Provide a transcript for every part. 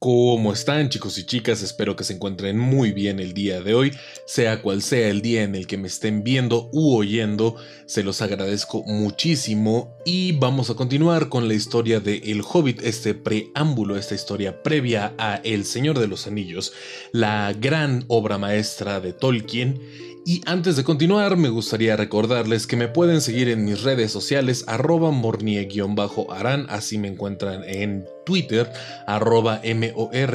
¿Cómo están chicos y chicas? Espero que se encuentren muy bien el día de hoy, sea cual sea el día en el que me estén viendo u oyendo, se los agradezco muchísimo y vamos a continuar con la historia de El Hobbit, este preámbulo, esta historia previa a El Señor de los Anillos, la gran obra maestra de Tolkien y antes de continuar, me gustaría recordarles que me pueden seguir en mis redes sociales, arroba mornie-arán, así me encuentran en Twitter, arroba M-O-R-N-I-E-A-R-A-N,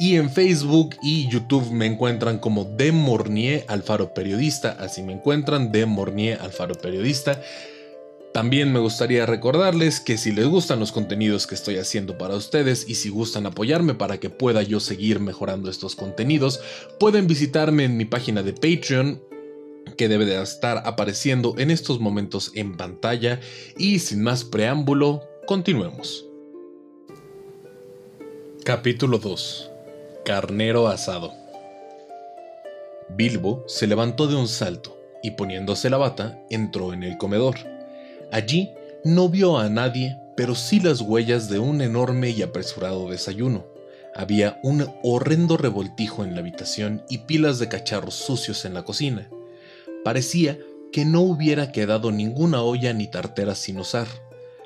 y en Facebook y YouTube me encuentran como de Mornier Alfaro Periodista, así me encuentran de Mornier Alfaro Periodista. También me gustaría recordarles que si les gustan los contenidos que estoy haciendo para ustedes y si gustan apoyarme para que pueda yo seguir mejorando estos contenidos, pueden visitarme en mi página de Patreon que debe de estar apareciendo en estos momentos en pantalla y sin más preámbulo, continuemos. Capítulo 2. Carnero asado. Bilbo se levantó de un salto y poniéndose la bata entró en el comedor. Allí no vio a nadie, pero sí las huellas de un enorme y apresurado desayuno. Había un horrendo revoltijo en la habitación y pilas de cacharros sucios en la cocina. Parecía que no hubiera quedado ninguna olla ni tartera sin usar.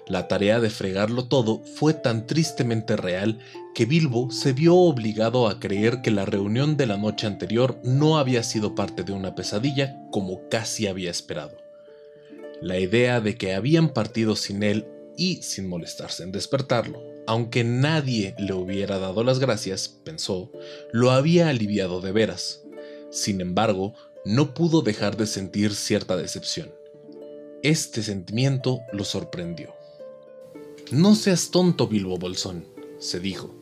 La tarea de fregarlo todo fue tan tristemente real que Bilbo se vio obligado a creer que la reunión de la noche anterior no había sido parte de una pesadilla como casi había esperado. La idea de que habían partido sin él y sin molestarse en despertarlo, aunque nadie le hubiera dado las gracias, pensó, lo había aliviado de veras. Sin embargo, no pudo dejar de sentir cierta decepción. Este sentimiento lo sorprendió. No seas tonto, Bilbo Bolsón, se dijo,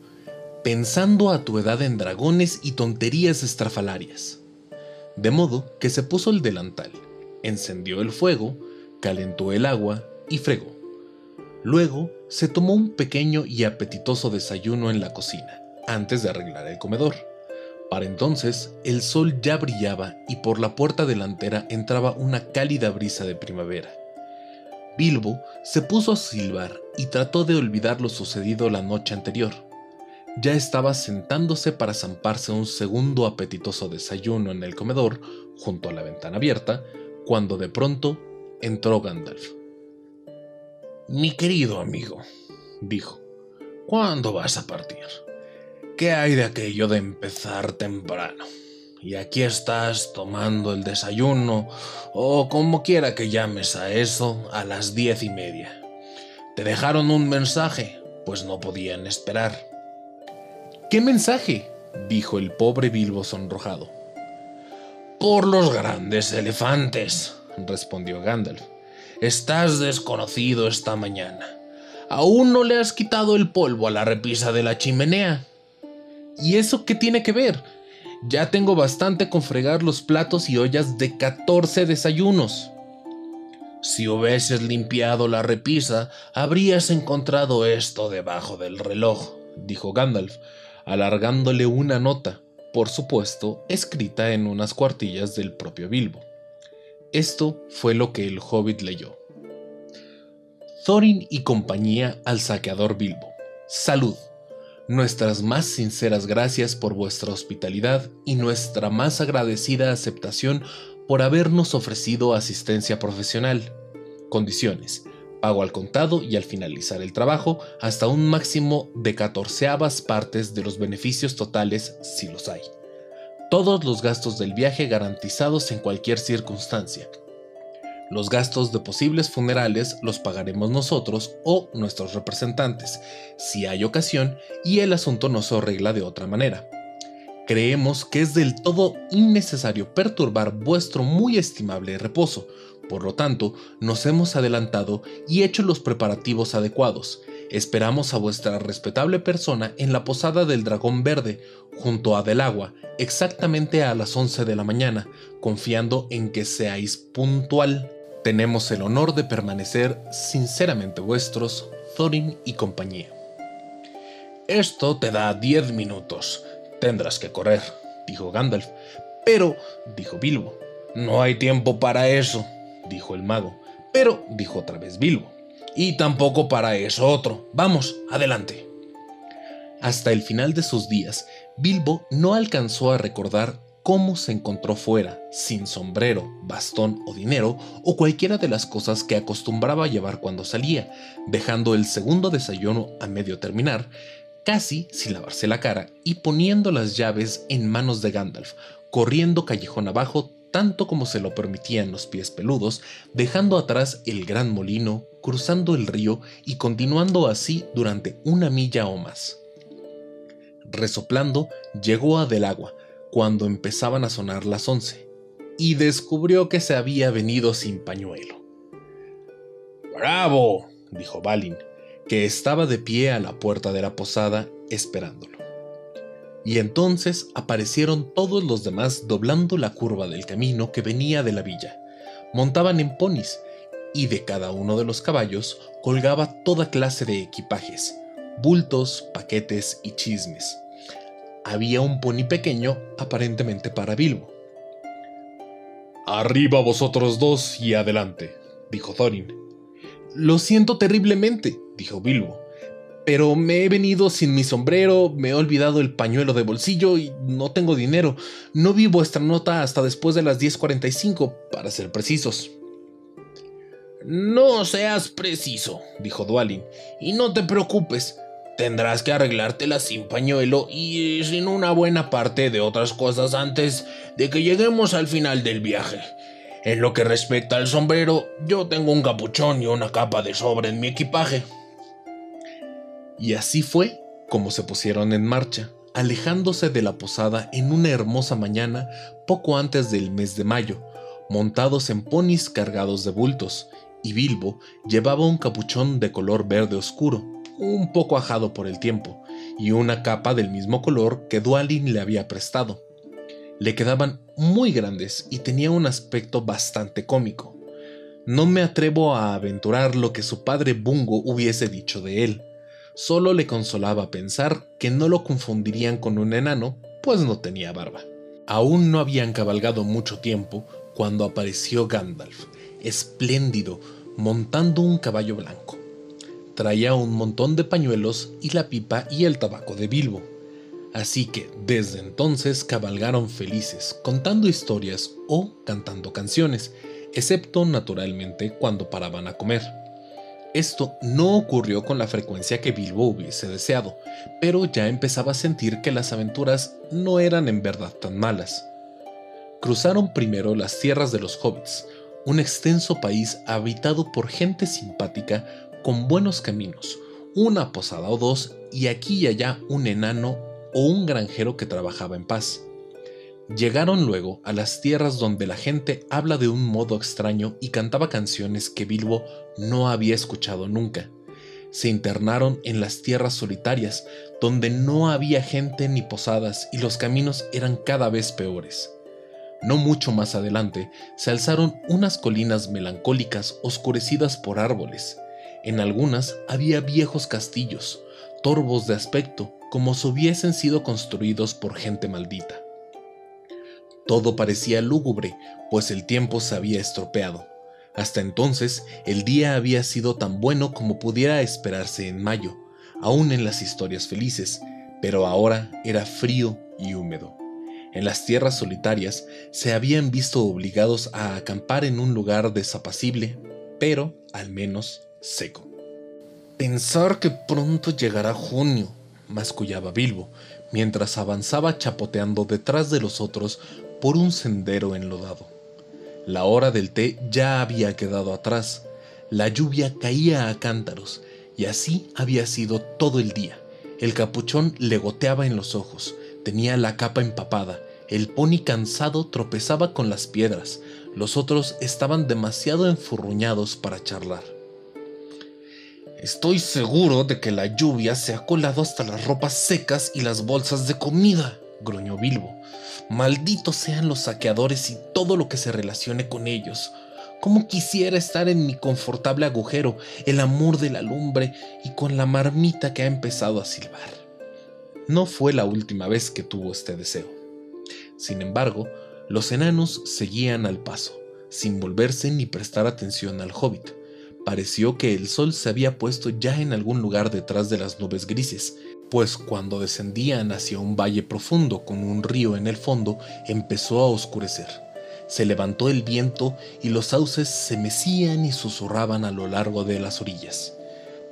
pensando a tu edad en dragones y tonterías estrafalarias. De modo que se puso el delantal, encendió el fuego, calentó el agua y fregó. Luego se tomó un pequeño y apetitoso desayuno en la cocina, antes de arreglar el comedor. Para entonces el sol ya brillaba y por la puerta delantera entraba una cálida brisa de primavera. Bilbo se puso a silbar y trató de olvidar lo sucedido la noche anterior. Ya estaba sentándose para zamparse un segundo apetitoso desayuno en el comedor, junto a la ventana abierta, cuando de pronto entró Gandalf. Mi querido amigo, dijo, ¿cuándo vas a partir? ¿Qué hay de aquello de empezar temprano? Y aquí estás tomando el desayuno, o como quiera que llames a eso, a las diez y media. ¿Te dejaron un mensaje? Pues no podían esperar. ¿Qué mensaje? dijo el pobre Bilbo sonrojado. Por los grandes elefantes, respondió Gandalf. Estás desconocido esta mañana. Aún no le has quitado el polvo a la repisa de la chimenea. ¿Y eso qué tiene que ver? Ya tengo bastante con fregar los platos y ollas de 14 desayunos. Si hubieses limpiado la repisa, habrías encontrado esto debajo del reloj, dijo Gandalf, alargándole una nota, por supuesto, escrita en unas cuartillas del propio Bilbo. Esto fue lo que el hobbit leyó. Thorin y compañía al saqueador Bilbo. Salud. Nuestras más sinceras gracias por vuestra hospitalidad y nuestra más agradecida aceptación por habernos ofrecido asistencia profesional. Condiciones. Pago al contado y al finalizar el trabajo hasta un máximo de catorceavas partes de los beneficios totales si los hay todos los gastos del viaje garantizados en cualquier circunstancia. Los gastos de posibles funerales los pagaremos nosotros o nuestros representantes, si hay ocasión y el asunto no se arregla de otra manera. Creemos que es del todo innecesario perturbar vuestro muy estimable reposo, por lo tanto, nos hemos adelantado y hecho los preparativos adecuados, Esperamos a vuestra respetable persona en la posada del Dragón Verde, junto a Delagua, exactamente a las 11 de la mañana, confiando en que seáis puntual. Tenemos el honor de permanecer sinceramente vuestros, Thorin y compañía. Esto te da 10 minutos. Tendrás que correr, dijo Gandalf. Pero, dijo Bilbo, no hay tiempo para eso, dijo el mago. Pero, dijo otra vez Bilbo, y tampoco para eso otro. Vamos, adelante. Hasta el final de sus días, Bilbo no alcanzó a recordar cómo se encontró fuera, sin sombrero, bastón o dinero, o cualquiera de las cosas que acostumbraba llevar cuando salía, dejando el segundo desayuno a medio terminar, casi sin lavarse la cara y poniendo las llaves en manos de Gandalf, corriendo callejón abajo tanto como se lo permitían los pies peludos, dejando atrás el gran molino, cruzando el río y continuando así durante una milla o más. Resoplando, llegó a Del Agua, cuando empezaban a sonar las once, y descubrió que se había venido sin pañuelo. ¡Bravo! dijo Balin, que estaba de pie a la puerta de la posada esperándolo. Y entonces aparecieron todos los demás doblando la curva del camino que venía de la villa. Montaban en ponis, y de cada uno de los caballos colgaba toda clase de equipajes, bultos, paquetes y chismes había un pony pequeño aparentemente para Bilbo. Arriba vosotros dos y adelante, dijo Thorin. Lo siento terriblemente, dijo Bilbo, pero me he venido sin mi sombrero, me he olvidado el pañuelo de bolsillo y no tengo dinero. No vi vuestra nota hasta después de las 10.45, para ser precisos. No seas preciso, dijo Dualin, y no te preocupes. Tendrás que arreglártela sin pañuelo y sin una buena parte de otras cosas antes de que lleguemos al final del viaje. En lo que respecta al sombrero, yo tengo un capuchón y una capa de sobre en mi equipaje. Y así fue como se pusieron en marcha, alejándose de la posada en una hermosa mañana poco antes del mes de mayo, montados en ponis cargados de bultos, y Bilbo llevaba un capuchón de color verde oscuro, un poco ajado por el tiempo, y una capa del mismo color que Dualin le había prestado. Le quedaban muy grandes y tenía un aspecto bastante cómico. No me atrevo a aventurar lo que su padre Bungo hubiese dicho de él. Solo le consolaba pensar que no lo confundirían con un enano, pues no tenía barba. Aún no habían cabalgado mucho tiempo cuando apareció Gandalf, espléndido, montando un caballo blanco traía un montón de pañuelos y la pipa y el tabaco de Bilbo. Así que desde entonces cabalgaron felices, contando historias o cantando canciones, excepto naturalmente cuando paraban a comer. Esto no ocurrió con la frecuencia que Bilbo hubiese deseado, pero ya empezaba a sentir que las aventuras no eran en verdad tan malas. Cruzaron primero las tierras de los hobbits, un extenso país habitado por gente simpática con buenos caminos, una posada o dos y aquí y allá un enano o un granjero que trabajaba en paz. Llegaron luego a las tierras donde la gente habla de un modo extraño y cantaba canciones que Bilbo no había escuchado nunca. Se internaron en las tierras solitarias, donde no había gente ni posadas y los caminos eran cada vez peores. No mucho más adelante se alzaron unas colinas melancólicas oscurecidas por árboles, en algunas había viejos castillos, torvos de aspecto, como si hubiesen sido construidos por gente maldita. Todo parecía lúgubre, pues el tiempo se había estropeado. Hasta entonces el día había sido tan bueno como pudiera esperarse en mayo, aún en las historias felices, pero ahora era frío y húmedo. En las tierras solitarias se habían visto obligados a acampar en un lugar desapacible, pero, al menos, seco. Pensar que pronto llegará junio, mascullaba Bilbo, mientras avanzaba chapoteando detrás de los otros por un sendero enlodado. La hora del té ya había quedado atrás, la lluvia caía a cántaros, y así había sido todo el día. El capuchón le goteaba en los ojos, tenía la capa empapada, el pony cansado tropezaba con las piedras, los otros estaban demasiado enfurruñados para charlar. Estoy seguro de que la lluvia se ha colado hasta las ropas secas y las bolsas de comida, gruñó Bilbo. Malditos sean los saqueadores y todo lo que se relacione con ellos. Cómo quisiera estar en mi confortable agujero, el amor de la lumbre y con la marmita que ha empezado a silbar. No fue la última vez que tuvo este deseo. Sin embargo, los enanos seguían al paso, sin volverse ni prestar atención al hobbit Pareció que el sol se había puesto ya en algún lugar detrás de las nubes grises, pues cuando descendían hacia un valle profundo con un río en el fondo, empezó a oscurecer. Se levantó el viento y los sauces se mecían y susurraban a lo largo de las orillas.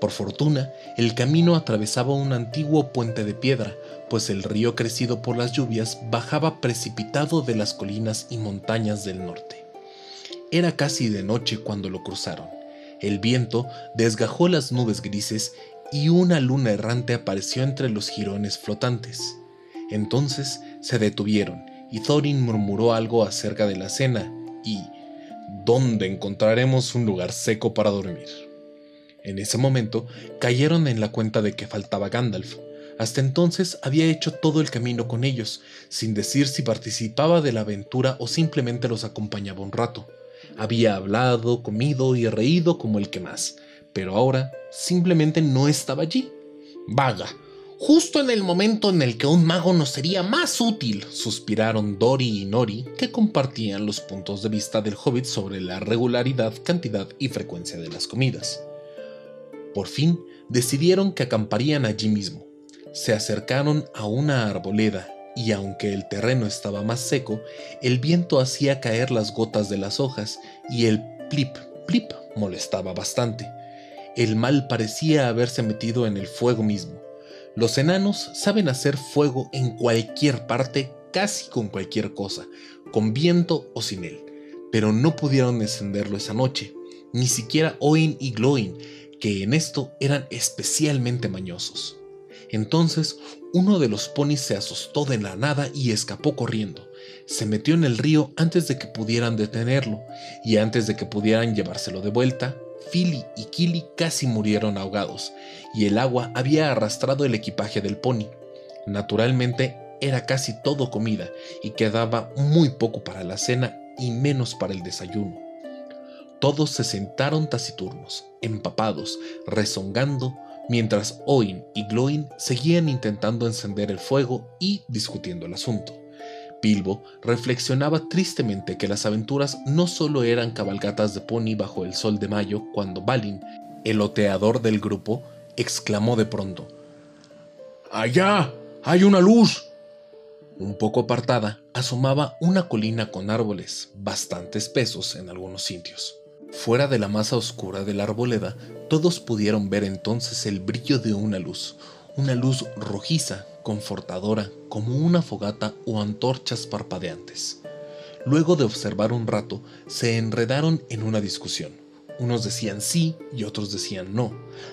Por fortuna, el camino atravesaba un antiguo puente de piedra, pues el río crecido por las lluvias bajaba precipitado de las colinas y montañas del norte. Era casi de noche cuando lo cruzaron. El viento desgajó las nubes grises y una luna errante apareció entre los jirones flotantes. Entonces se detuvieron y Thorin murmuró algo acerca de la cena y ¿dónde encontraremos un lugar seco para dormir? En ese momento cayeron en la cuenta de que faltaba Gandalf. Hasta entonces había hecho todo el camino con ellos, sin decir si participaba de la aventura o simplemente los acompañaba un rato. Había hablado, comido y reído como el que más, pero ahora simplemente no estaba allí. Vaga, justo en el momento en el que un mago nos sería más útil, suspiraron Dori y Nori, que compartían los puntos de vista del hobbit sobre la regularidad, cantidad y frecuencia de las comidas. Por fin decidieron que acamparían allí mismo. Se acercaron a una arboleda y aunque el terreno estaba más seco, el viento hacía caer las gotas de las hojas y el plip plip molestaba bastante. El mal parecía haberse metido en el fuego mismo. Los enanos saben hacer fuego en cualquier parte, casi con cualquier cosa, con viento o sin él, pero no pudieron encenderlo esa noche, ni siquiera Oin y Gloin, que en esto eran especialmente mañosos. Entonces uno de los ponis se asustó de la nada y escapó corriendo. Se metió en el río antes de que pudieran detenerlo, y antes de que pudieran llevárselo de vuelta, Philly y Killy casi murieron ahogados, y el agua había arrastrado el equipaje del pony. Naturalmente, era casi todo comida, y quedaba muy poco para la cena y menos para el desayuno. Todos se sentaron taciturnos, empapados, rezongando, mientras Oin y Gloin seguían intentando encender el fuego y discutiendo el asunto. Bilbo reflexionaba tristemente que las aventuras no solo eran cabalgatas de pony bajo el sol de mayo cuando Balin, el oteador del grupo, exclamó de pronto: ¡Allá! ¡Hay una luz! Un poco apartada asomaba una colina con árboles, bastante espesos en algunos sitios. Fuera de la masa oscura de la arboleda, todos pudieron ver entonces el brillo de una luz, una luz rojiza, confortadora, como una fogata o antorchas parpadeantes. Luego de observar un rato, se enredaron en una discusión. Unos decían sí y otros decían no.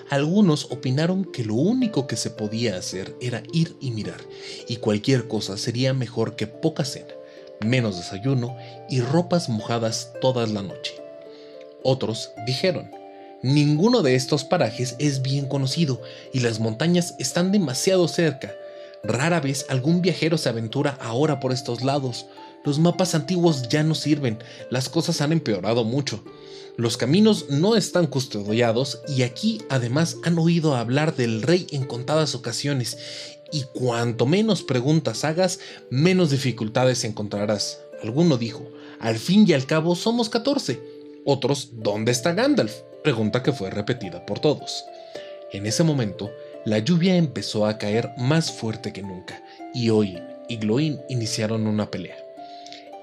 Algunos opinaron que lo único que se podía hacer era ir y mirar, y cualquier cosa sería mejor que poca cena, menos desayuno y ropas mojadas toda la noche. Otros dijeron, ninguno de estos parajes es bien conocido y las montañas están demasiado cerca. Rara vez algún viajero se aventura ahora por estos lados. Los mapas antiguos ya no sirven, las cosas han empeorado mucho. Los caminos no están custodiados y aquí además han oído hablar del rey en contadas ocasiones y cuanto menos preguntas hagas, menos dificultades encontrarás. Alguno dijo, al fin y al cabo somos 14 otros, ¿dónde está Gandalf? Pregunta que fue repetida por todos. En ese momento, la lluvia empezó a caer más fuerte que nunca, y Oin y Gloin iniciaron una pelea.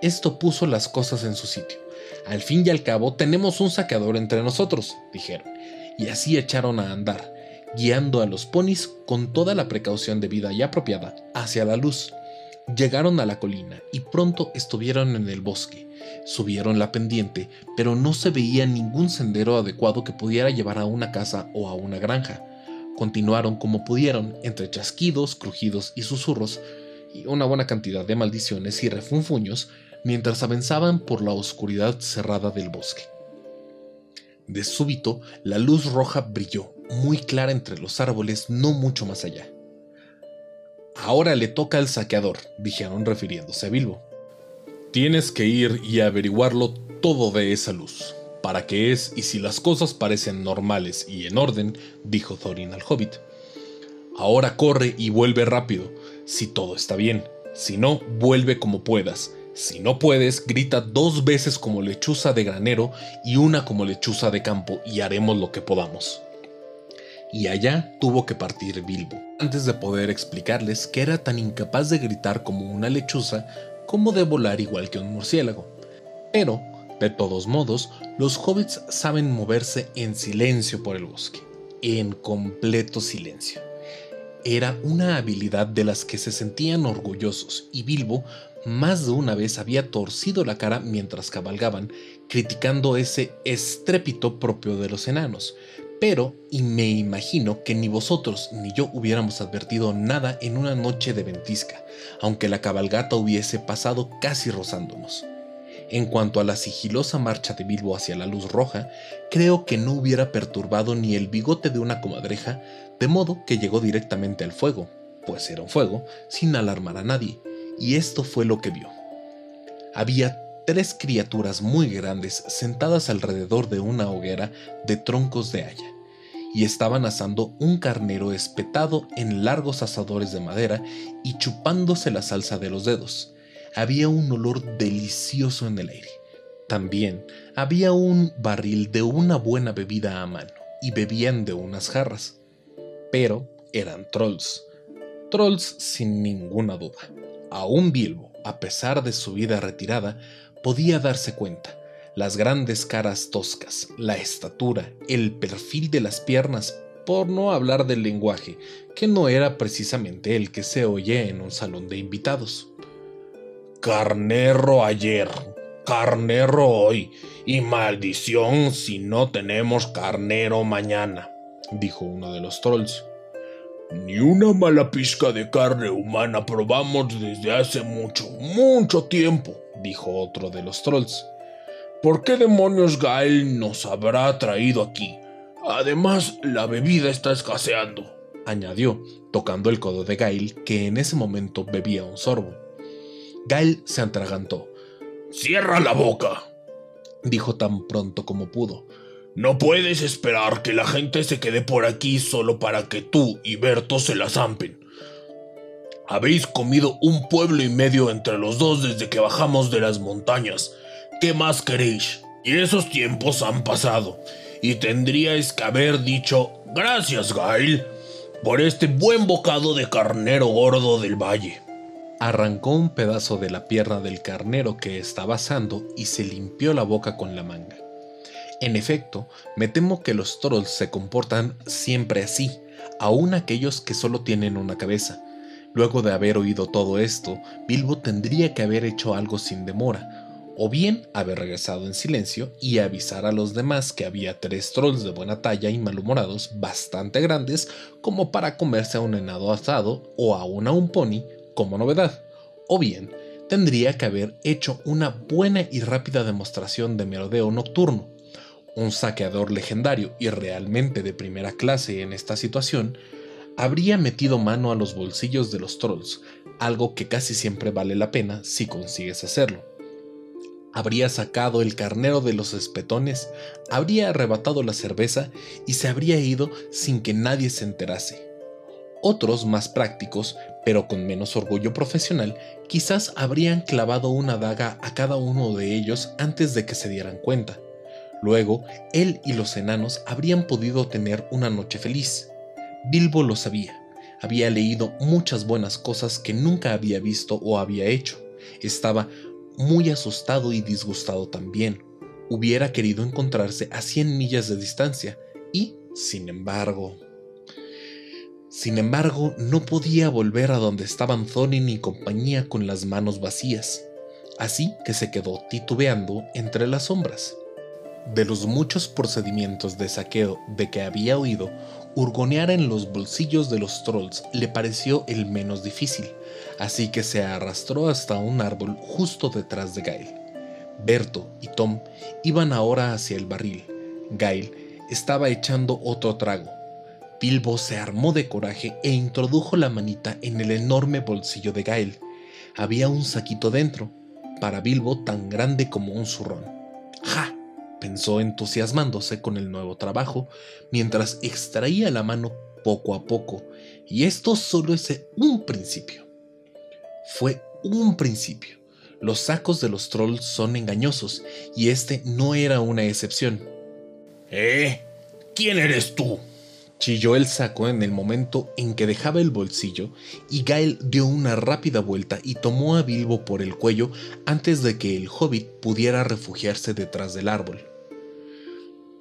Esto puso las cosas en su sitio. Al fin y al cabo tenemos un saqueador entre nosotros, dijeron, y así echaron a andar, guiando a los ponis con toda la precaución debida y apropiada hacia la luz. Llegaron a la colina y pronto estuvieron en el bosque. Subieron la pendiente, pero no se veía ningún sendero adecuado que pudiera llevar a una casa o a una granja. Continuaron como pudieron, entre chasquidos, crujidos y susurros, y una buena cantidad de maldiciones y refunfuños, mientras avanzaban por la oscuridad cerrada del bosque. De súbito, la luz roja brilló, muy clara entre los árboles, no mucho más allá. Ahora le toca al saqueador, dijeron refiriéndose a Bilbo. Tienes que ir y averiguarlo todo de esa luz. ¿Para qué es y si las cosas parecen normales y en orden? dijo Thorin al hobbit. Ahora corre y vuelve rápido, si todo está bien. Si no, vuelve como puedas. Si no puedes, grita dos veces como lechuza de granero y una como lechuza de campo y haremos lo que podamos. Y allá tuvo que partir Bilbo, antes de poder explicarles que era tan incapaz de gritar como una lechuza como de volar igual que un murciélago. Pero, de todos modos, los hobbits saben moverse en silencio por el bosque, en completo silencio. Era una habilidad de las que se sentían orgullosos y Bilbo más de una vez había torcido la cara mientras cabalgaban, criticando ese estrépito propio de los enanos. Pero, y me imagino que ni vosotros ni yo hubiéramos advertido nada en una noche de ventisca, aunque la cabalgata hubiese pasado casi rozándonos. En cuanto a la sigilosa marcha de Bilbo hacia la luz roja, creo que no hubiera perturbado ni el bigote de una comadreja, de modo que llegó directamente al fuego, pues era un fuego, sin alarmar a nadie, y esto fue lo que vio. Había tres criaturas muy grandes sentadas alrededor de una hoguera de troncos de haya, y estaban asando un carnero espetado en largos asadores de madera y chupándose la salsa de los dedos. Había un olor delicioso en el aire. También había un barril de una buena bebida a mano, y bebían de unas jarras. Pero eran trolls. Trolls sin ninguna duda. Aún Bilbo, a pesar de su vida retirada, podía darse cuenta. Las grandes caras toscas, la estatura, el perfil de las piernas, por no hablar del lenguaje, que no era precisamente el que se oye en un salón de invitados. Carnero ayer, carnero hoy, y maldición si no tenemos carnero mañana, dijo uno de los trolls. Ni una mala pizca de carne humana probamos desde hace mucho, mucho tiempo, dijo otro de los trolls. ¿Por qué demonios Gael nos habrá traído aquí? Además, la bebida está escaseando, añadió, tocando el codo de Gael, que en ese momento bebía un sorbo. Gael se atragantó. Cierra la boca, dijo tan pronto como pudo. No puedes esperar que la gente se quede por aquí solo para que tú y Berto se la zampen. Habéis comido un pueblo y medio entre los dos desde que bajamos de las montañas. ¿Qué más queréis? Y esos tiempos han pasado. Y tendríais que haber dicho gracias, Gail, por este buen bocado de carnero gordo del valle. Arrancó un pedazo de la pierna del carnero que estaba asando y se limpió la boca con la manga. En efecto, me temo que los trolls se comportan siempre así, aun aquellos que solo tienen una cabeza. Luego de haber oído todo esto, Bilbo tendría que haber hecho algo sin demora, o bien haber regresado en silencio y avisar a los demás que había tres trolls de buena talla y malhumorados bastante grandes como para comerse a un enado asado o aún a un pony como novedad, o bien tendría que haber hecho una buena y rápida demostración de merodeo nocturno, un saqueador legendario y realmente de primera clase en esta situación, habría metido mano a los bolsillos de los trolls, algo que casi siempre vale la pena si consigues hacerlo. Habría sacado el carnero de los espetones, habría arrebatado la cerveza y se habría ido sin que nadie se enterase. Otros más prácticos, pero con menos orgullo profesional, quizás habrían clavado una daga a cada uno de ellos antes de que se dieran cuenta Luego, él y los enanos habrían podido tener una noche feliz. Bilbo lo sabía. Había leído muchas buenas cosas que nunca había visto o había hecho. Estaba muy asustado y disgustado también. Hubiera querido encontrarse a 100 millas de distancia y, sin embargo... Sin embargo, no podía volver a donde estaban Thorin y compañía con las manos vacías. Así que se quedó titubeando entre las sombras. De los muchos procedimientos de saqueo de que había oído, hurgonear en los bolsillos de los trolls le pareció el menos difícil, así que se arrastró hasta un árbol justo detrás de Gail. Berto y Tom iban ahora hacia el barril. Gail estaba echando otro trago. Bilbo se armó de coraje e introdujo la manita en el enorme bolsillo de Gail. Había un saquito dentro, para Bilbo tan grande como un zurrón. Pensó entusiasmándose con el nuevo trabajo, mientras extraía la mano poco a poco, y esto solo es un principio. Fue un principio. Los sacos de los trolls son engañosos, y este no era una excepción. ¿Eh? ¿Quién eres tú? Chilló el saco en el momento en que dejaba el bolsillo y Gael dio una rápida vuelta y tomó a Bilbo por el cuello antes de que el hobbit pudiera refugiarse detrás del árbol.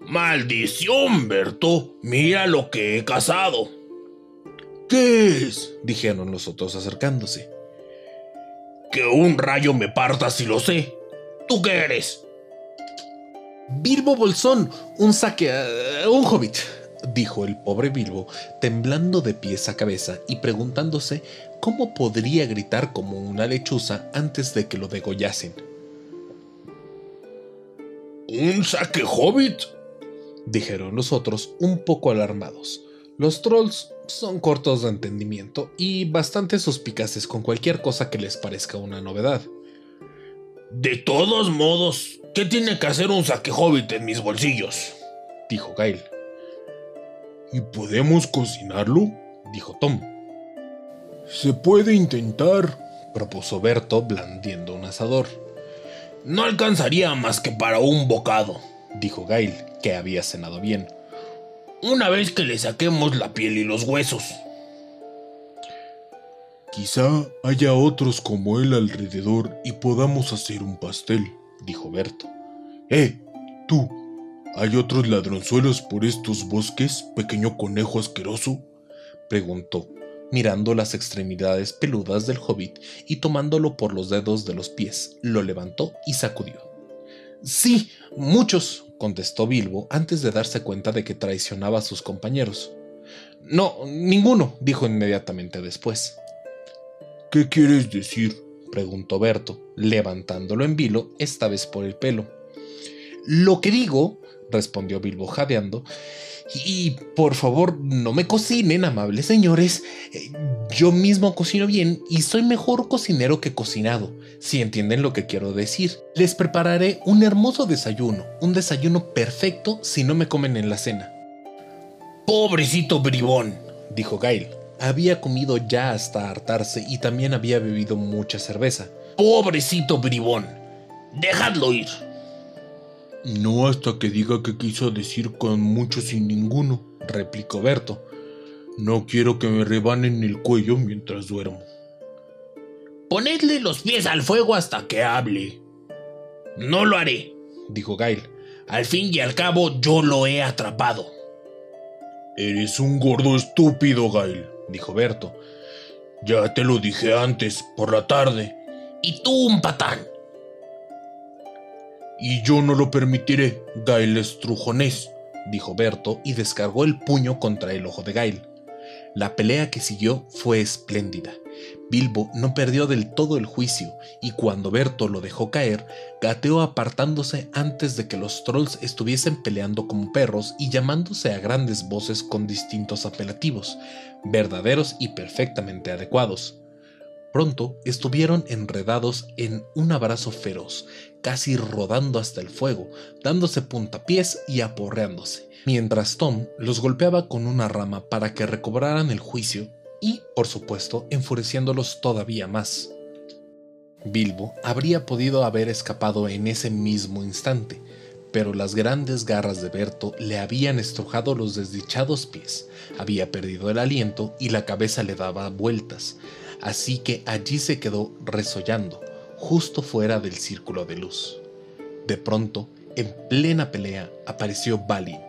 ¡Maldición, Berto! Mira lo que he cazado. ¿Qué es? dijeron los otros acercándose. Que un rayo me parta si lo sé. ¿Tú qué eres? Bilbo Bolsón, un saque... Eh, un hobbit, dijo el pobre Bilbo, temblando de pies a cabeza y preguntándose cómo podría gritar como una lechuza antes de que lo degollasen. ¿Un saque hobbit? Dijeron los otros un poco alarmados. Los trolls son cortos de entendimiento y bastante suspicaces con cualquier cosa que les parezca una novedad. De todos modos, ¿qué tiene que hacer un saque hobbit en mis bolsillos? dijo Gail. ¿Y podemos cocinarlo? dijo Tom. Se puede intentar, propuso Berto blandiendo un asador. No alcanzaría más que para un bocado, dijo Gail, que había cenado bien. Una vez que le saquemos la piel y los huesos. Quizá haya otros como él alrededor y podamos hacer un pastel, dijo Berto. ¡Eh! ¡Tú! ¿Hay otros ladronzuelos por estos bosques, pequeño conejo asqueroso? preguntó, mirando las extremidades peludas del hobbit y tomándolo por los dedos de los pies, lo levantó y sacudió. Sí, muchos, contestó Bilbo antes de darse cuenta de que traicionaba a sus compañeros. No, ninguno, dijo inmediatamente después. ¿Qué quieres decir? preguntó Berto, levantándolo en vilo, esta vez por el pelo. Lo que digo respondió Bilbo jadeando. Y por favor, no me cocinen, amables señores. Eh, yo mismo cocino bien y soy mejor cocinero que cocinado, si entienden lo que quiero decir. Les prepararé un hermoso desayuno, un desayuno perfecto si no me comen en la cena. Pobrecito bribón, dijo Gail. Había comido ya hasta hartarse y también había bebido mucha cerveza. Pobrecito bribón, dejadlo ir. No hasta que diga que quiso decir con mucho sin ninguno, replicó Berto. No quiero que me rebanen el cuello mientras duermo. Ponedle los pies al fuego hasta que hable. No lo haré, dijo Gail. Al fin y al cabo yo lo he atrapado. Eres un gordo estúpido, Gail, dijo Berto. Ya te lo dije antes, por la tarde. Y tú un patán. Y yo no lo permitiré, Gail estrujonés, dijo Berto y descargó el puño contra el ojo de Gail. La pelea que siguió fue espléndida. Bilbo no perdió del todo el juicio y cuando Berto lo dejó caer, gateó apartándose antes de que los trolls estuviesen peleando como perros y llamándose a grandes voces con distintos apelativos, verdaderos y perfectamente adecuados. Pronto estuvieron enredados en un abrazo feroz, casi rodando hasta el fuego, dándose puntapiés y aporreándose, mientras Tom los golpeaba con una rama para que recobraran el juicio y, por supuesto, enfureciéndolos todavía más. Bilbo habría podido haber escapado en ese mismo instante, pero las grandes garras de Berto le habían estrujado los desdichados pies, había perdido el aliento y la cabeza le daba vueltas, así que allí se quedó resollando, justo fuera del círculo de luz. De pronto, en plena pelea, apareció Balin.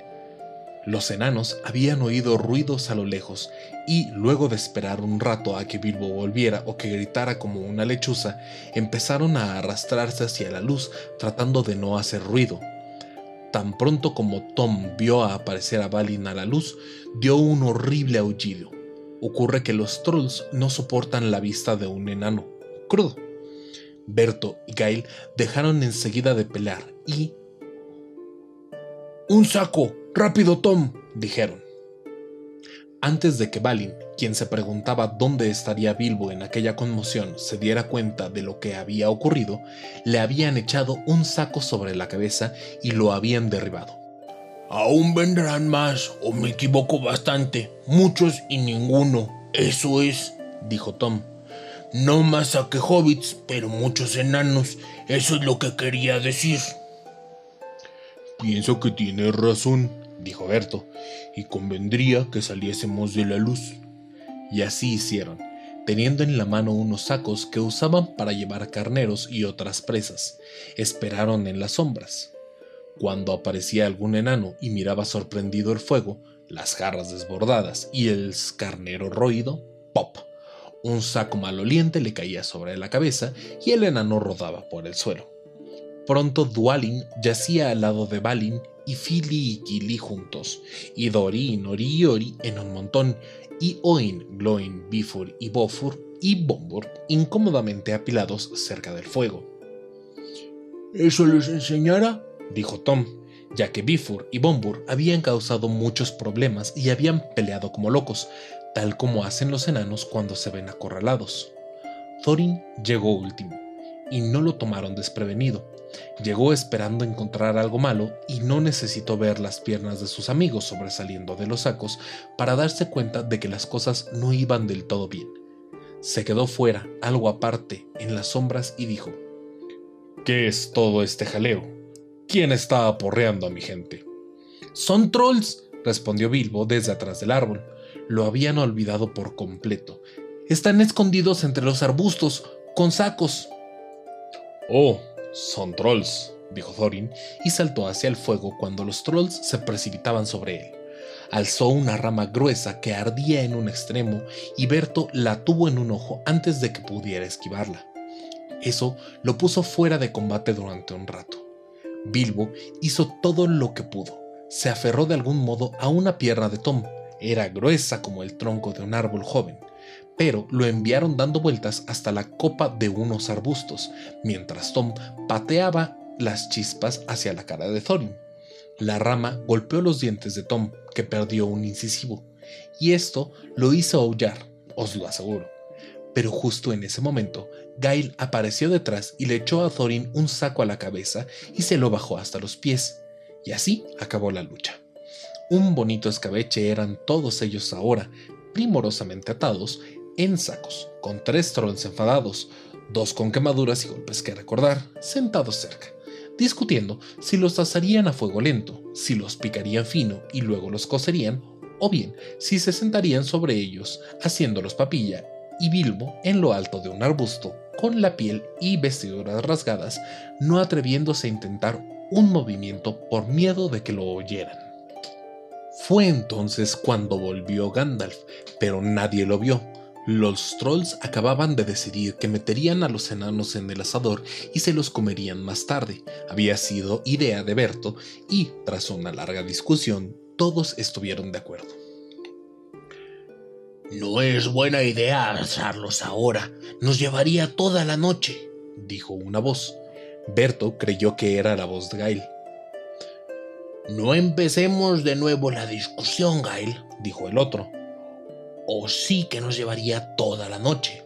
Los enanos habían oído ruidos a lo lejos y, luego de esperar un rato a que Bilbo volviera o que gritara como una lechuza, empezaron a arrastrarse hacia la luz tratando de no hacer ruido. Tan pronto como Tom vio aparecer a Balin a la luz, dio un horrible aullido. Ocurre que los trolls no soportan la vista de un enano crudo. Berto y Gail dejaron enseguida de pelear y... ¡Un saco! ¡Rápido, Tom! dijeron. Antes de que Balin, quien se preguntaba dónde estaría Bilbo en aquella conmoción, se diera cuenta de lo que había ocurrido, le habían echado un saco sobre la cabeza y lo habían derribado. Aún vendrán más, o me equivoco bastante. Muchos y ninguno. Eso es, dijo Tom. No más a que hobbits, pero muchos enanos. Eso es lo que quería decir. Pienso que tienes razón, dijo Berto, y convendría que saliésemos de la luz. Y así hicieron, teniendo en la mano unos sacos que usaban para llevar carneros y otras presas. Esperaron en las sombras. Cuando aparecía algún enano y miraba sorprendido el fuego, las jarras desbordadas y el carnero roído, ¡pop! Un saco maloliente le caía sobre la cabeza y el enano rodaba por el suelo. Pronto Dualin yacía al lado de Balin y Fili y Kili juntos, y Dori y Nori y Ori en un montón, y Oin, Gloin, Bifur y Bofur y Bombur incómodamente apilados cerca del fuego. ¿Eso les enseñará? dijo Tom, ya que Bifur y Bombur habían causado muchos problemas y habían peleado como locos, tal como hacen los enanos cuando se ven acorralados. Thorin llegó último, y no lo tomaron desprevenido. Llegó esperando encontrar algo malo y no necesitó ver las piernas de sus amigos sobresaliendo de los sacos para darse cuenta de que las cosas no iban del todo bien. Se quedó fuera, algo aparte, en las sombras y dijo, ¿Qué es todo este jaleo? ¿Quién está aporreando a mi gente? Son trolls, respondió Bilbo desde atrás del árbol. Lo habían olvidado por completo. Están escondidos entre los arbustos, con sacos. Oh, son trolls, dijo Thorin, y saltó hacia el fuego cuando los trolls se precipitaban sobre él. Alzó una rama gruesa que ardía en un extremo y Berto la tuvo en un ojo antes de que pudiera esquivarla. Eso lo puso fuera de combate durante un rato. Bilbo hizo todo lo que pudo. Se aferró de algún modo a una pierna de Tom, era gruesa como el tronco de un árbol joven, pero lo enviaron dando vueltas hasta la copa de unos arbustos, mientras Tom pateaba las chispas hacia la cara de Thorin. La rama golpeó los dientes de Tom, que perdió un incisivo, y esto lo hizo aullar, os lo aseguro. Pero justo en ese momento, Gail apareció detrás y le echó a Thorin un saco a la cabeza y se lo bajó hasta los pies, y así acabó la lucha. Un bonito escabeche eran todos ellos ahora, primorosamente atados en sacos, con tres trolls enfadados, dos con quemaduras y golpes que recordar, sentados cerca, discutiendo si los asarían a fuego lento, si los picarían fino y luego los cocerían, o bien si se sentarían sobre ellos, haciéndolos papilla, y Bilbo en lo alto de un arbusto, con la piel y vestiduras rasgadas, no atreviéndose a intentar un movimiento por miedo de que lo oyeran. Fue entonces cuando volvió Gandalf, pero nadie lo vio. Los trolls acababan de decidir que meterían a los enanos en el asador y se los comerían más tarde. Había sido idea de Berto y, tras una larga discusión, todos estuvieron de acuerdo. No es buena idea asarlos ahora. Nos llevaría toda la noche, dijo una voz. Berto creyó que era la voz de Gail. No empecemos de nuevo la discusión, Gail, dijo el otro. O sí que nos llevaría toda la noche.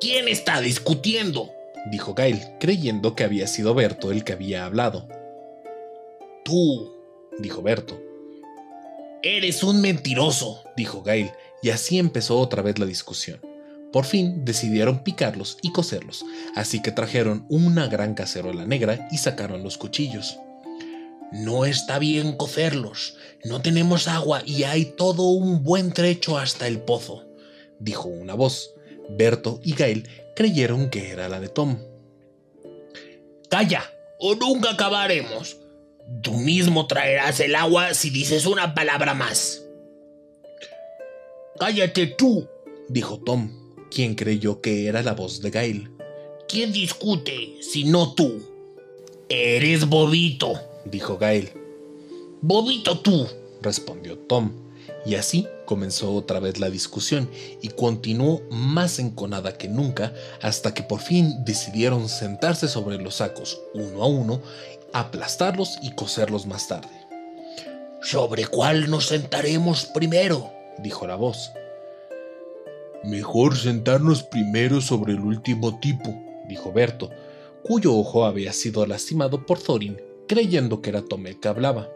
¿Quién está discutiendo? dijo Gail, creyendo que había sido Berto el que había hablado. Tú, dijo Berto. Eres un mentiroso, dijo Gail, y así empezó otra vez la discusión. Por fin decidieron picarlos y coserlos, así que trajeron una gran cacerola negra y sacaron los cuchillos. No está bien cocerlos. No tenemos agua y hay todo un buen trecho hasta el pozo, dijo una voz. Berto y Gail creyeron que era la de Tom. Calla, o nunca acabaremos. Tú mismo traerás el agua si dices una palabra más. Cállate tú, dijo Tom, quien creyó que era la voz de Gail. ¿Quién discute si no tú? Eres bobito, dijo Gail. Bobito tú, respondió Tom, y así comenzó otra vez la discusión y continuó más enconada que nunca hasta que por fin decidieron sentarse sobre los sacos uno a uno, aplastarlos y coserlos más tarde. ¿Sobre cuál nos sentaremos primero? dijo la voz. Mejor sentarnos primero sobre el último tipo, dijo Berto, cuyo ojo había sido lastimado por Thorin creyendo que era Tom el que hablaba.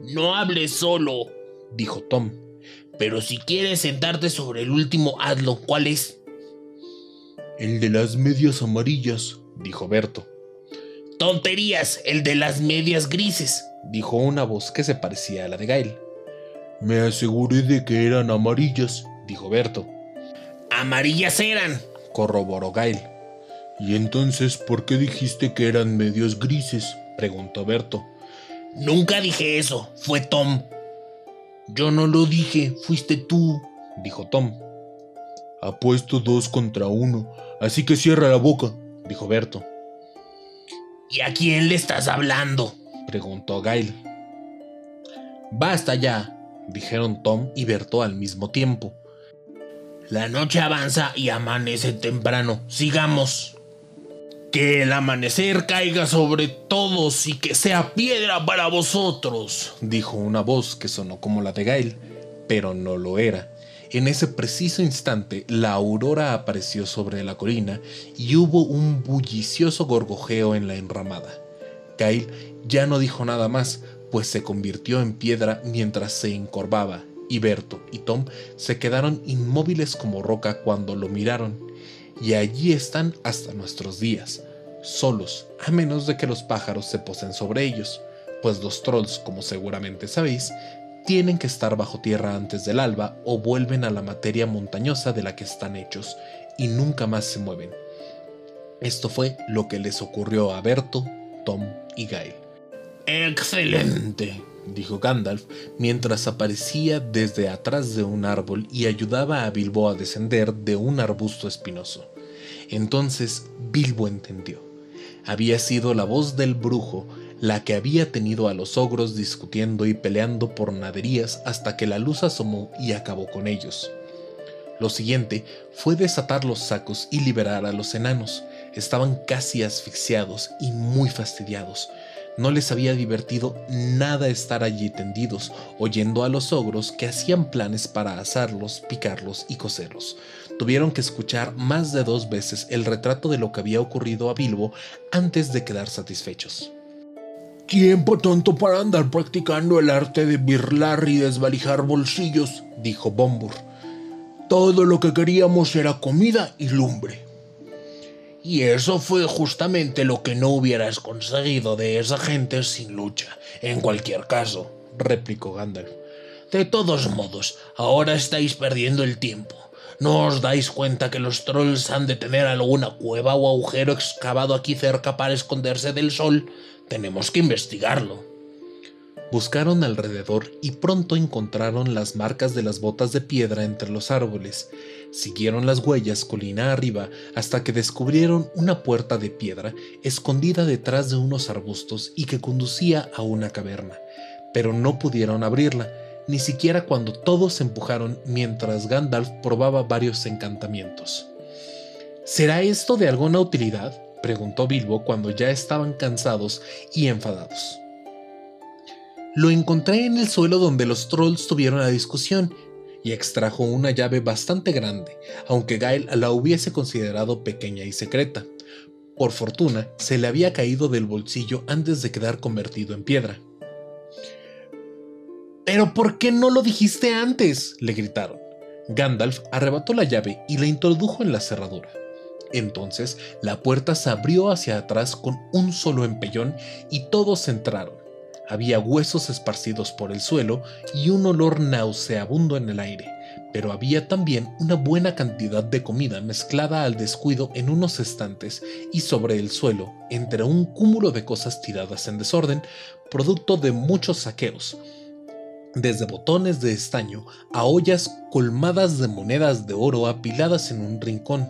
No hables solo, dijo Tom, pero si quieres sentarte sobre el último, hazlo. ¿Cuál es? El de las medias amarillas, dijo Berto. Tonterías, el de las medias grises, dijo una voz que se parecía a la de Gail. Me aseguré de que eran amarillas, dijo Berto. Amarillas eran, corroboró Gail. ¿Y entonces por qué dijiste que eran medios grises? Preguntó Berto. Nunca dije eso, fue Tom. Yo no lo dije, fuiste tú, dijo Tom. Apuesto dos contra uno, así que cierra la boca, dijo Berto. ¿Y a quién le estás hablando? preguntó Gail. Basta ya, dijeron Tom y Berto al mismo tiempo. La noche avanza y amanece temprano. Sigamos. Que el amanecer caiga sobre todos y que sea piedra para vosotros, dijo una voz que sonó como la de Gail, pero no lo era. En ese preciso instante, la aurora apareció sobre la colina y hubo un bullicioso gorgojeo en la enramada. Gail ya no dijo nada más, pues se convirtió en piedra mientras se encorvaba, y Berto y Tom se quedaron inmóviles como roca cuando lo miraron, y allí están hasta nuestros días, solos, a menos de que los pájaros se posen sobre ellos, pues los trolls, como seguramente sabéis, tienen que estar bajo tierra antes del alba o vuelven a la materia montañosa de la que están hechos y nunca más se mueven. Esto fue lo que les ocurrió a Berto, Tom y Gail. Excelente, dijo Gandalf mientras aparecía desde atrás de un árbol y ayudaba a Bilbo a descender de un arbusto espinoso. Entonces Bilbo entendió. Había sido la voz del brujo la que había tenido a los ogros discutiendo y peleando por naderías hasta que la luz asomó y acabó con ellos. Lo siguiente fue desatar los sacos y liberar a los enanos. Estaban casi asfixiados y muy fastidiados, no les había divertido nada estar allí tendidos, oyendo a los ogros que hacían planes para asarlos, picarlos y coserlos. Tuvieron que escuchar más de dos veces el retrato de lo que había ocurrido a Bilbo antes de quedar satisfechos. Tiempo tonto para andar practicando el arte de birlar y desvalijar bolsillos, dijo Bombur. Todo lo que queríamos era comida y lumbre. Y eso fue justamente lo que no hubieras conseguido de esa gente sin lucha, en cualquier caso, replicó Gandalf. De todos modos, ahora estáis perdiendo el tiempo. ¿No os dais cuenta que los trolls han de tener alguna cueva o agujero excavado aquí cerca para esconderse del sol? Tenemos que investigarlo. Buscaron alrededor y pronto encontraron las marcas de las botas de piedra entre los árboles. Siguieron las huellas colina arriba hasta que descubrieron una puerta de piedra escondida detrás de unos arbustos y que conducía a una caverna. Pero no pudieron abrirla, ni siquiera cuando todos se empujaron mientras Gandalf probaba varios encantamientos. ¿Será esto de alguna utilidad? preguntó Bilbo cuando ya estaban cansados y enfadados. Lo encontré en el suelo donde los trolls tuvieron la discusión y extrajo una llave bastante grande, aunque Gael la hubiese considerado pequeña y secreta. Por fortuna, se le había caído del bolsillo antes de quedar convertido en piedra. ¿Pero por qué no lo dijiste antes? le gritaron. Gandalf arrebató la llave y la introdujo en la cerradura. Entonces la puerta se abrió hacia atrás con un solo empellón y todos entraron. Había huesos esparcidos por el suelo y un olor nauseabundo en el aire, pero había también una buena cantidad de comida mezclada al descuido en unos estantes y sobre el suelo, entre un cúmulo de cosas tiradas en desorden, producto de muchos saqueos, desde botones de estaño a ollas colmadas de monedas de oro apiladas en un rincón.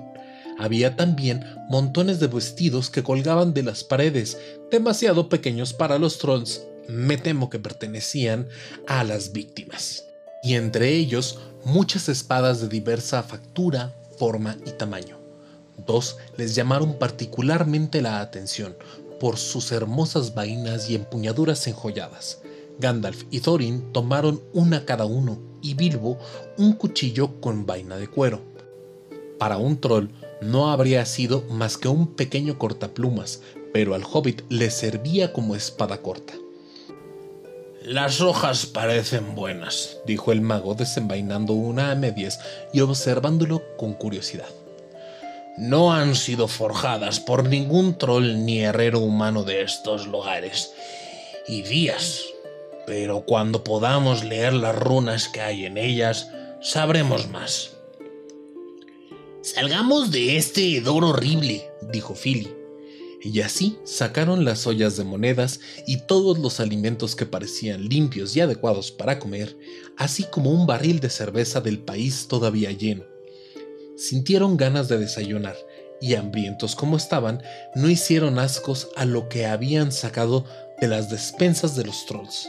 Había también montones de vestidos que colgaban de las paredes, demasiado pequeños para los trolls me temo que pertenecían a las víctimas, y entre ellos muchas espadas de diversa factura, forma y tamaño. Dos les llamaron particularmente la atención por sus hermosas vainas y empuñaduras enjolladas. Gandalf y Thorin tomaron una cada uno y Bilbo un cuchillo con vaina de cuero. Para un troll no habría sido más que un pequeño cortaplumas, pero al hobbit le servía como espada corta. Las hojas parecen buenas, dijo el mago desenvainando una a medias y observándolo con curiosidad. No han sido forjadas por ningún troll ni herrero humano de estos lugares. Y días. Pero cuando podamos leer las runas que hay en ellas, sabremos más. Salgamos de este hedor horrible, dijo Philly. Y así sacaron las ollas de monedas y todos los alimentos que parecían limpios y adecuados para comer, así como un barril de cerveza del país todavía lleno. Sintieron ganas de desayunar y hambrientos como estaban, no hicieron ascos a lo que habían sacado de las despensas de los trolls.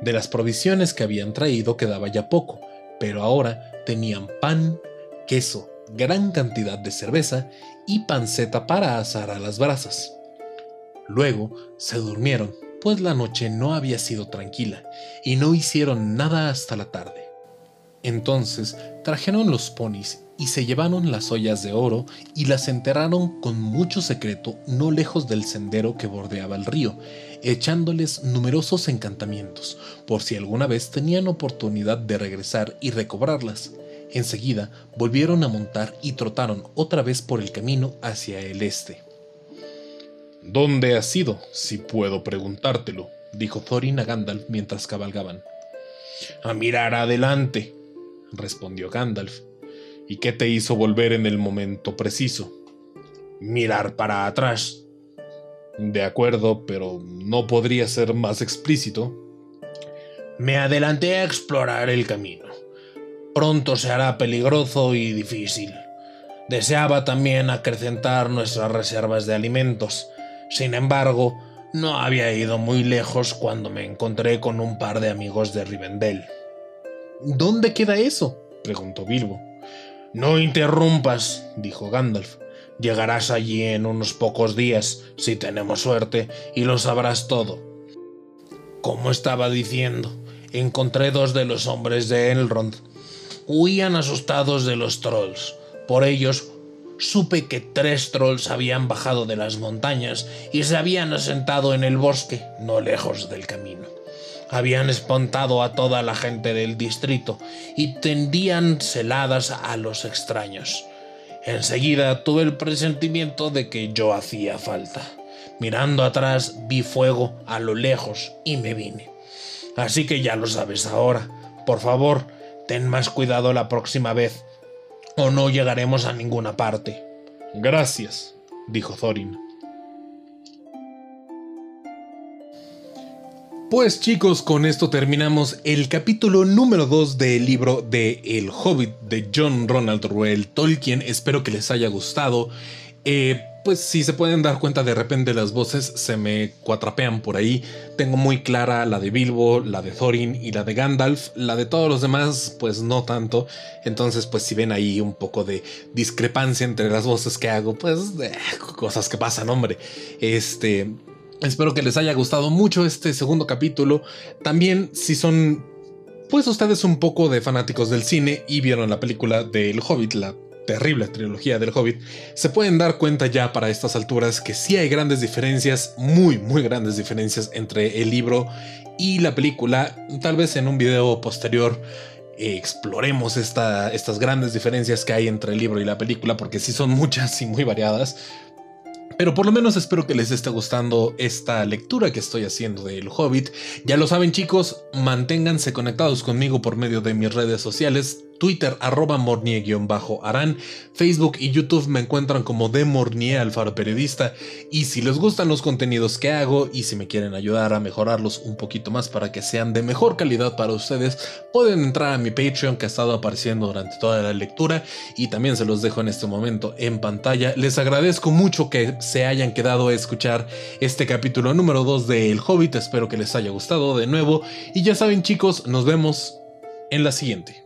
De las provisiones que habían traído quedaba ya poco, pero ahora tenían pan, queso, gran cantidad de cerveza y panceta para asar a las brasas. Luego se durmieron, pues la noche no había sido tranquila, y no hicieron nada hasta la tarde. Entonces trajeron los ponis y se llevaron las ollas de oro y las enterraron con mucho secreto no lejos del sendero que bordeaba el río, echándoles numerosos encantamientos, por si alguna vez tenían oportunidad de regresar y recobrarlas. Enseguida volvieron a montar y trotaron otra vez por el camino hacia el este. ¿Dónde has ido, si puedo preguntártelo? dijo Thorin a Gandalf mientras cabalgaban. A mirar adelante, respondió Gandalf. ¿Y qué te hizo volver en el momento preciso? Mirar para atrás. De acuerdo, pero no podría ser más explícito. Me adelanté a explorar el camino pronto se hará peligroso y difícil. Deseaba también acrecentar nuestras reservas de alimentos. Sin embargo, no había ido muy lejos cuando me encontré con un par de amigos de Rivendell. ¿Dónde queda eso? preguntó Bilbo. No interrumpas, dijo Gandalf. Llegarás allí en unos pocos días, si tenemos suerte, y lo sabrás todo. Como estaba diciendo, encontré dos de los hombres de Elrond huían asustados de los trolls. Por ellos supe que tres trolls habían bajado de las montañas y se habían asentado en el bosque, no lejos del camino. Habían espantado a toda la gente del distrito y tendían celadas a los extraños. Enseguida tuve el presentimiento de que yo hacía falta. Mirando atrás vi fuego a lo lejos y me vine. Así que ya lo sabes ahora. Por favor, Ten más cuidado la próxima vez, o no llegaremos a ninguna parte. Gracias, dijo Thorin. Pues chicos, con esto terminamos el capítulo número 2 del libro de El Hobbit de John Ronald Reuel Tolkien. Espero que les haya gustado. Eh, pues si se pueden dar cuenta de repente las voces se me cuatrapean por ahí. Tengo muy clara la de Bilbo, la de Thorin y la de Gandalf. La de todos los demás pues no tanto. Entonces pues si ven ahí un poco de discrepancia entre las voces que hago pues eh, cosas que pasan hombre. Este... Espero que les haya gustado mucho este segundo capítulo. También si son pues ustedes un poco de fanáticos del cine y vieron la película del Hobbit, la terrible trilogía del Hobbit, se pueden dar cuenta ya para estas alturas que sí hay grandes diferencias, muy, muy grandes diferencias entre el libro y la película. Tal vez en un video posterior eh, exploremos estas grandes diferencias que hay entre el libro y la película, porque sí son muchas y muy variadas. Pero por lo menos espero que les esté gustando esta lectura que estoy haciendo del Hobbit. Ya lo saben chicos, manténganse conectados conmigo por medio de mis redes sociales. Twitter arroba mornie-arán, Facebook y YouTube me encuentran como de Mornie Alfaro Periodista y si les gustan los contenidos que hago y si me quieren ayudar a mejorarlos un poquito más para que sean de mejor calidad para ustedes, pueden entrar a mi Patreon que ha estado apareciendo durante toda la lectura y también se los dejo en este momento en pantalla. Les agradezco mucho que se hayan quedado a escuchar este capítulo número 2 de El Hobbit, espero que les haya gustado de nuevo y ya saben chicos, nos vemos en la siguiente.